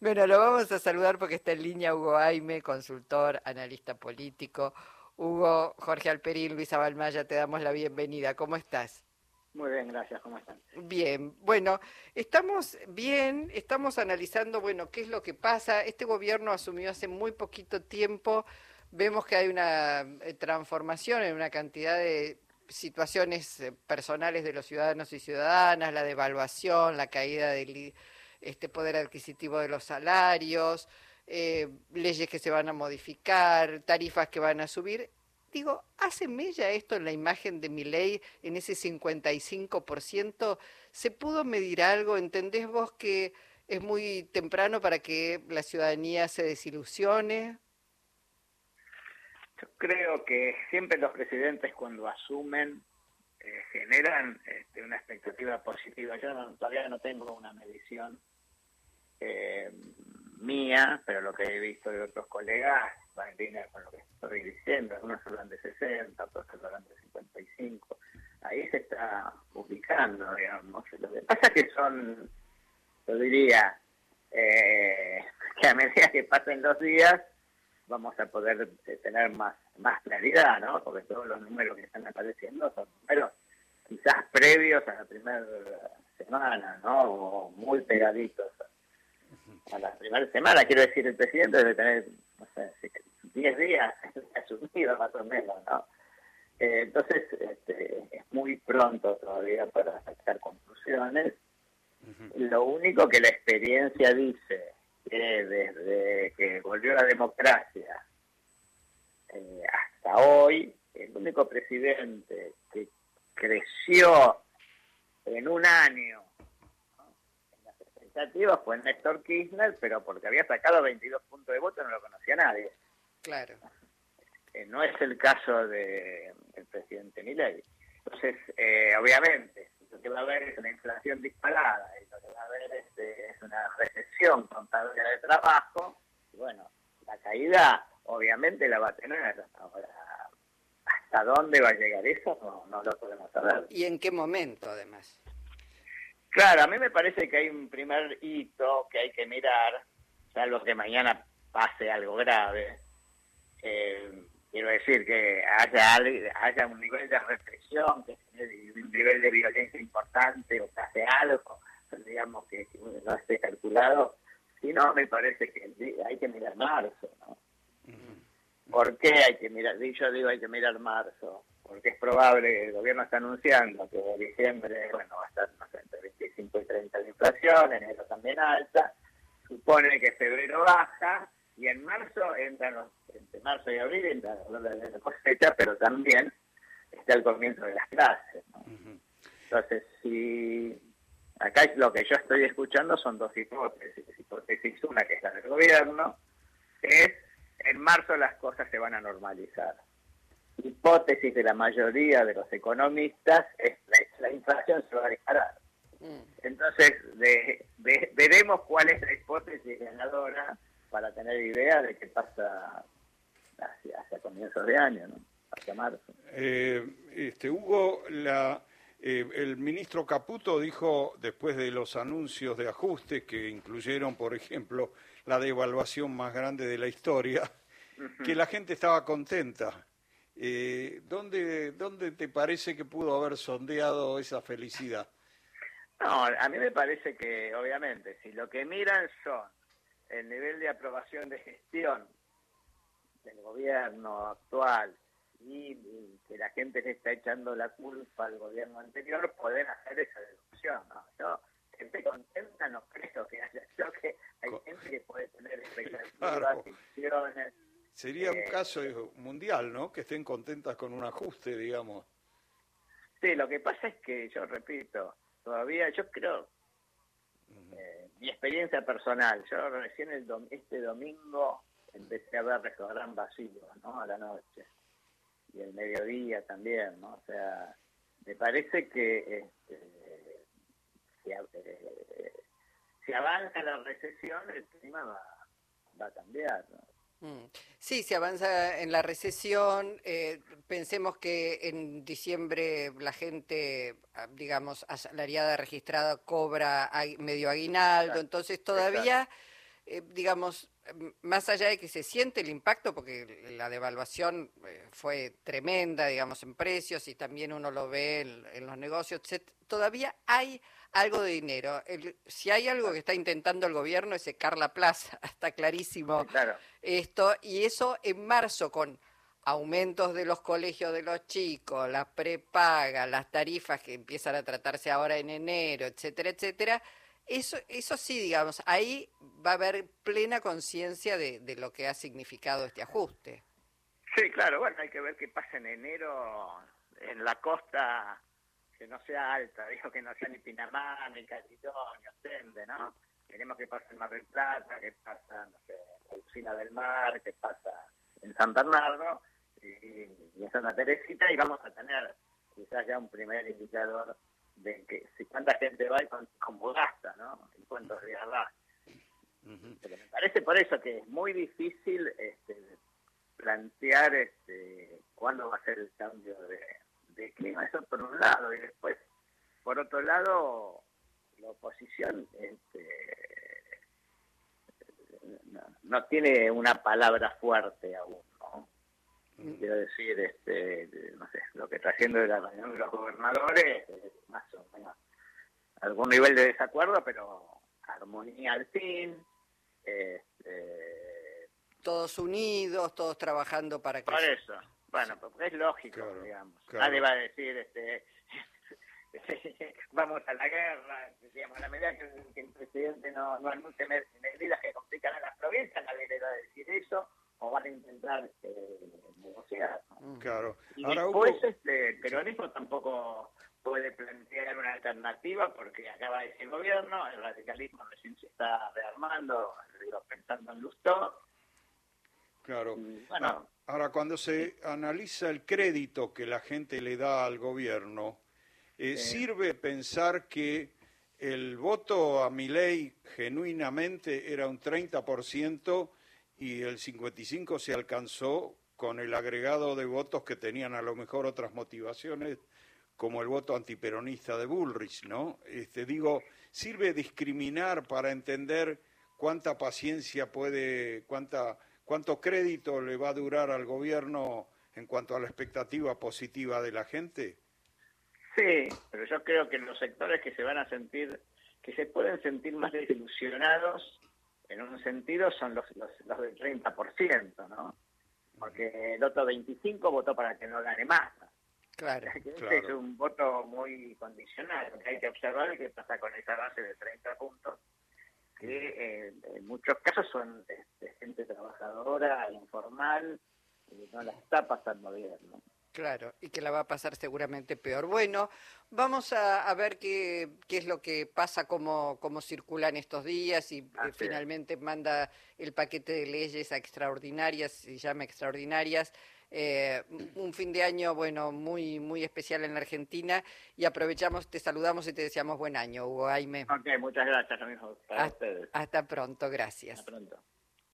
Bueno, lo vamos a saludar porque está en línea Hugo Aime, consultor, analista político. Hugo, Jorge Alperín, Luisa Balmaya, te damos la bienvenida. ¿Cómo estás? Muy bien, gracias. ¿Cómo están? Bien, bueno, estamos bien, estamos analizando, bueno, qué es lo que pasa. Este gobierno asumió hace muy poquito tiempo, vemos que hay una eh, transformación en una cantidad de situaciones eh, personales de los ciudadanos y ciudadanas, la devaluación, la caída del este poder adquisitivo de los salarios, eh, leyes que se van a modificar, tarifas que van a subir. Digo, ¿hace mella esto en la imagen de mi ley, en ese 55%? ¿Se pudo medir algo? ¿Entendés vos que es muy temprano para que la ciudadanía se desilusione? Yo creo que siempre los presidentes cuando asumen eh, generan este, una expectativa positiva. Yo todavía no tengo una medición eh, mía, pero lo que he visto de otros colegas va en línea con lo que estoy diciendo. Algunos hablan de 60, otros hablan de 55. Ahí se está publicando, digamos. Lo que pasa es que son, yo diría, eh, que a medida que pasen los días vamos a poder tener más más claridad, ¿no? Porque todos los números que están apareciendo son números quizás previos a la primera semana, ¿no? O muy pegaditos a la primera semana. Quiero decir, el presidente debe tener, no sé, 10 días asumido más o menos, ¿no? Eh, entonces, este, es muy pronto todavía para sacar conclusiones. Lo único que la experiencia dice que desde que volvió la democracia eh, hasta hoy, el único presidente que creció en un año expectativas fue Néstor Kirchner, pero porque había sacado 22 puntos de voto no lo conocía nadie. Claro. Eh, no es el caso del de presidente Milei. Entonces, eh, obviamente, lo que va a haber es una inflación disparada y lo que va a haber es, es una recesión con de trabajo. Y bueno, la caída obviamente la va a tener. Ahora, ¿hasta dónde va a llegar eso? No, no lo podemos saber. ¿Y en qué momento, además? Claro, a mí me parece que hay un primer hito que hay que mirar, salvo que mañana pase algo grave. Eh, quiero decir que haya, haya un nivel de represión, que un nivel de violencia importante o que hace algo, digamos que no esté calculado. Si no, me parece que hay que mirar marzo, ¿no? ¿Por qué hay que mirar? Yo digo hay que mirar marzo, porque es probable, el gobierno está anunciando que diciembre, bueno, va a estar entre 25 y 30 de inflación, enero también alta, supone que febrero baja, y en marzo entran los, entre marzo y abril entra la cosecha, pero también está el comienzo de las clases. Entonces, si acá lo que yo estoy escuchando son dos hipótesis. Hipótesis una, que es la del gobierno, es en marzo las cosas se van a normalizar. Hipótesis de la mayoría de los economistas es la, la inflación se va a disparar. Mm. Entonces, veremos cuál es la hipótesis ganadora para tener idea de qué pasa hacia, hacia comienzos de año, ¿no? hacia marzo. Eh, este, Hugo, la, eh, el ministro Caputo dijo, después de los anuncios de ajustes que incluyeron, por ejemplo, la devaluación más grande de la historia, que la gente estaba contenta. Eh, ¿dónde, ¿Dónde te parece que pudo haber sondeado esa felicidad? No, a mí me parece que, obviamente, si lo que miran son el nivel de aprobación de gestión del gobierno actual y, que la gente le está echando la culpa al gobierno anterior, pueden hacer esa deducción. ¿no? Yo, gente contenta no creo que haya. Creo que hay gente que puede tener expectativas, Sería un eh, caso mundial, ¿no? Que estén contentas con un ajuste, digamos. Sí, lo que pasa es que, yo repito, todavía yo creo, eh, mi experiencia personal, yo recién el este domingo empecé a ver restaurantes vacíos, ¿no? A la noche. Y el mediodía también, ¿no? O sea, me parece que este, si, eh, avanza la recesión, el clima va, va a cambiar, ¿no? Mm. Sí, se avanza en la recesión. Eh, pensemos que en diciembre la gente, ah, digamos, asalariada registrada cobra medio aguinaldo, entonces todavía eh, digamos, más allá de que se siente el impacto, porque la devaluación eh, fue tremenda, digamos, en precios y también uno lo ve en, los negocios, todavía hay algo de dinero. si hay algo que está intentando el gobierno es secar la plaza, está clarísimo esto, y eso en marzo con aumentos de los colegios de los chicos, las prepagas, las tarifas que empiezan a tratarse ahora en enero, etcétera, etcétera, eso, eso sí, digamos, ahí va a haber plena conciencia de, de lo que ha significado este ajuste. Sí, claro, bueno, hay que ver qué pasa en enero en la costa que no sea alta, dijo que no sea ni Pinamá, ni Castellón, ni Ostende, ¿no? Queremos que pase en Mar del Plata, que pasa, en Usina del Mar, que pasa en San Bernardo y, en Santa Teresita y vamos a tener quizás ya un primer indicador de que si cuánta gente va y cómo gasta, ¿no? Y cuántos días va. Pero me parece por eso que es muy difícil este, plantear este, cuándo va a ser el cambio de, clima. Eso por un lado. Y después, por otro lado, la oposición este, no, tiene una palabra fuerte aún. Quiero decir, este, no sé, lo que está haciendo de la reunión de los gobernadores, más o menos, algún nivel de desacuerdo, pero armonía al fin. Este, todos unidos, todos trabajando para que... Por eso, bueno, porque es lógico, digamos. Nadie va a decir, este, vamos a la guerra, digamos, a la medida que, el presidente no, no anuncie medidas que complican a las provincias, nadie le va a decir eso, o van a intentar eh, negociar. Claro. Y después, este, el peronismo tampoco puede plantear una alternativa porque acaba de decir el gobierno, el radicalismo recién se está rearmando, digo, pensando en Lustó. Claro. bueno, ahora, cuando se analiza el crédito que la gente le da al gobierno, eh, ¿sirve pensar que el voto a mi ley genuinamente era un 30% y el 55% se alcanzó con el agregado de votos que tenían a lo mejor otras motivaciones como el voto antiperonista de Bullrich, ¿no? Este, digo, sirve discriminar para entender cuánta paciencia puede, cuánta, cuánto crédito le va a durar al gobierno en cuanto a la expectativa positiva de la gente. Sí, pero yo creo que los sectores que se van a sentir, que se pueden sentir más desilusionados, en un sentido, son los, los, los del 30%, ¿no? Porque el otro 25 votó para que no gane más. Claro, este es un voto muy condicional, hay que observar qué pasa con esa base de 30 puntos, que eh, en muchos casos son este, gente trabajadora, informal, y no la está pasando bien. ¿no? Claro, y que la va a pasar seguramente peor. Bueno, vamos a, ver qué, qué, es lo que pasa, cómo, cómo circulan estos días y eh, finalmente manda el paquete de leyes a extraordinarias, se llama extraordinarias, eh, un fin de año, bueno, muy, muy especial en la Argentina y aprovechamos, te saludamos y te deseamos buen año, Hugo Jaime. Ok, muchas gracias, amigos. Para hasta, ustedes. hasta pronto, gracias. Hasta pronto.